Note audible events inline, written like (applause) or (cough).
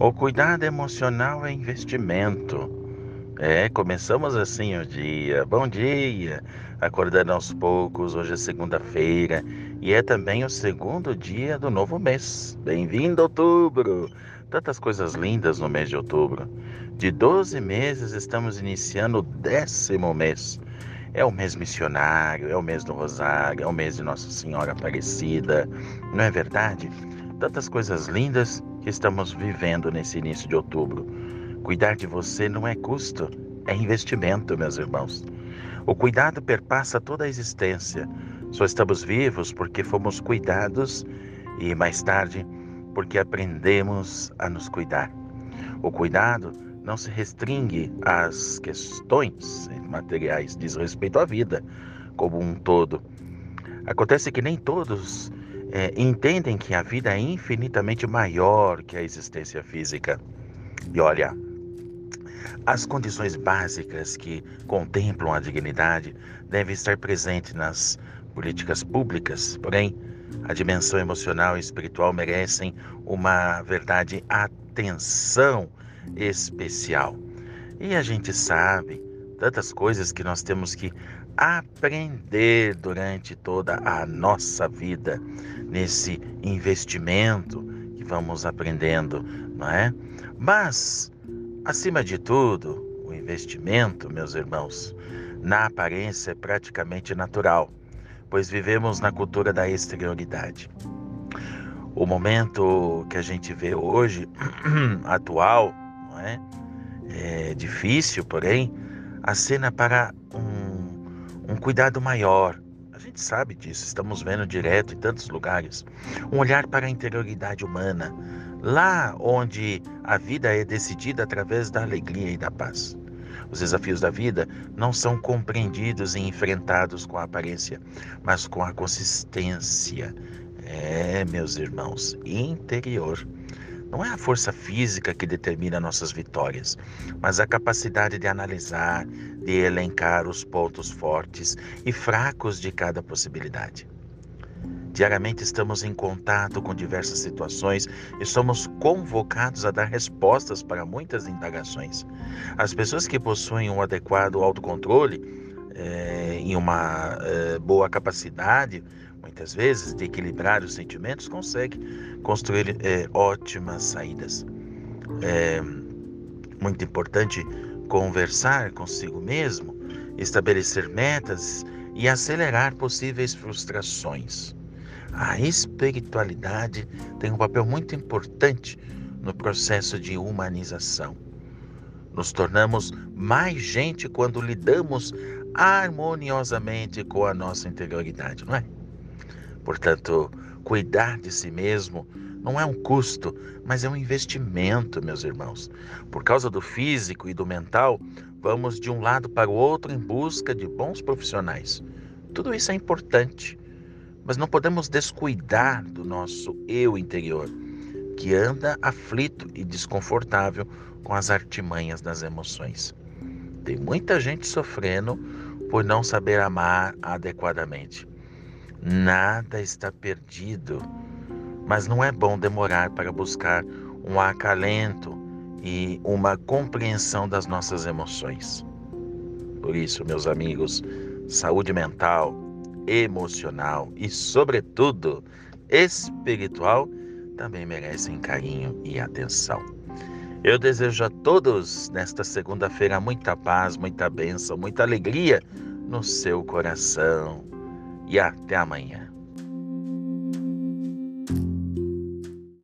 O cuidado emocional é investimento. É, começamos assim o dia. Bom dia! Acordando aos poucos, hoje é segunda-feira e é também o segundo dia do novo mês. Bem-vindo, outubro! Tantas coisas lindas no mês de outubro. De 12 meses, estamos iniciando o décimo mês. É o mês missionário, é o mês do Rosário, é o mês de Nossa Senhora Aparecida, não é verdade? Tantas coisas lindas que estamos vivendo nesse início de outubro. Cuidar de você não é custo, é investimento, meus irmãos. O cuidado perpassa toda a existência. Só estamos vivos porque fomos cuidados e mais tarde porque aprendemos a nos cuidar. O cuidado não se restringe às questões materiais, diz respeito à vida como um todo. Acontece que nem todos é, entendem que a vida é infinitamente maior que a existência física. E olha, as condições básicas que contemplam a dignidade devem estar presentes nas políticas públicas, porém, a dimensão emocional e espiritual merecem uma verdade atenção especial. E a gente sabe tantas coisas que nós temos que aprender durante toda a nossa vida, nesse investimento que vamos aprendendo, não é? Mas, acima de tudo, o investimento, meus irmãos, na aparência é praticamente natural, pois vivemos na cultura da exterioridade. O momento que a gente vê hoje, (clears throat) atual, não é? É difícil, porém, acena para um, um cuidado maior. A gente sabe disso, estamos vendo direto em tantos lugares. Um olhar para a interioridade humana, lá onde a vida é decidida através da alegria e da paz. Os desafios da vida não são compreendidos e enfrentados com a aparência, mas com a consistência. É, meus irmãos, interior. Não é a força física que determina nossas vitórias, mas a capacidade de analisar, de elencar os pontos fortes e fracos de cada possibilidade. Diariamente estamos em contato com diversas situações e somos convocados a dar respostas para muitas indagações. As pessoas que possuem um adequado autocontrole é, e uma é, boa capacidade muitas vezes, de equilibrar os sentimentos, consegue construir é, ótimas saídas. É muito importante conversar consigo mesmo, estabelecer metas e acelerar possíveis frustrações. A espiritualidade tem um papel muito importante no processo de humanização. Nos tornamos mais gente quando lidamos harmoniosamente com a nossa interioridade, não é? Portanto, cuidar de si mesmo não é um custo, mas é um investimento, meus irmãos. Por causa do físico e do mental, vamos de um lado para o outro em busca de bons profissionais. Tudo isso é importante, mas não podemos descuidar do nosso eu interior, que anda aflito e desconfortável com as artimanhas das emoções. Tem muita gente sofrendo por não saber amar adequadamente. Nada está perdido, mas não é bom demorar para buscar um acalento e uma compreensão das nossas emoções. Por isso, meus amigos, saúde mental, emocional e, sobretudo, espiritual também merecem carinho e atenção. Eu desejo a todos nesta segunda-feira muita paz, muita bênção, muita alegria no seu coração e até amanhã.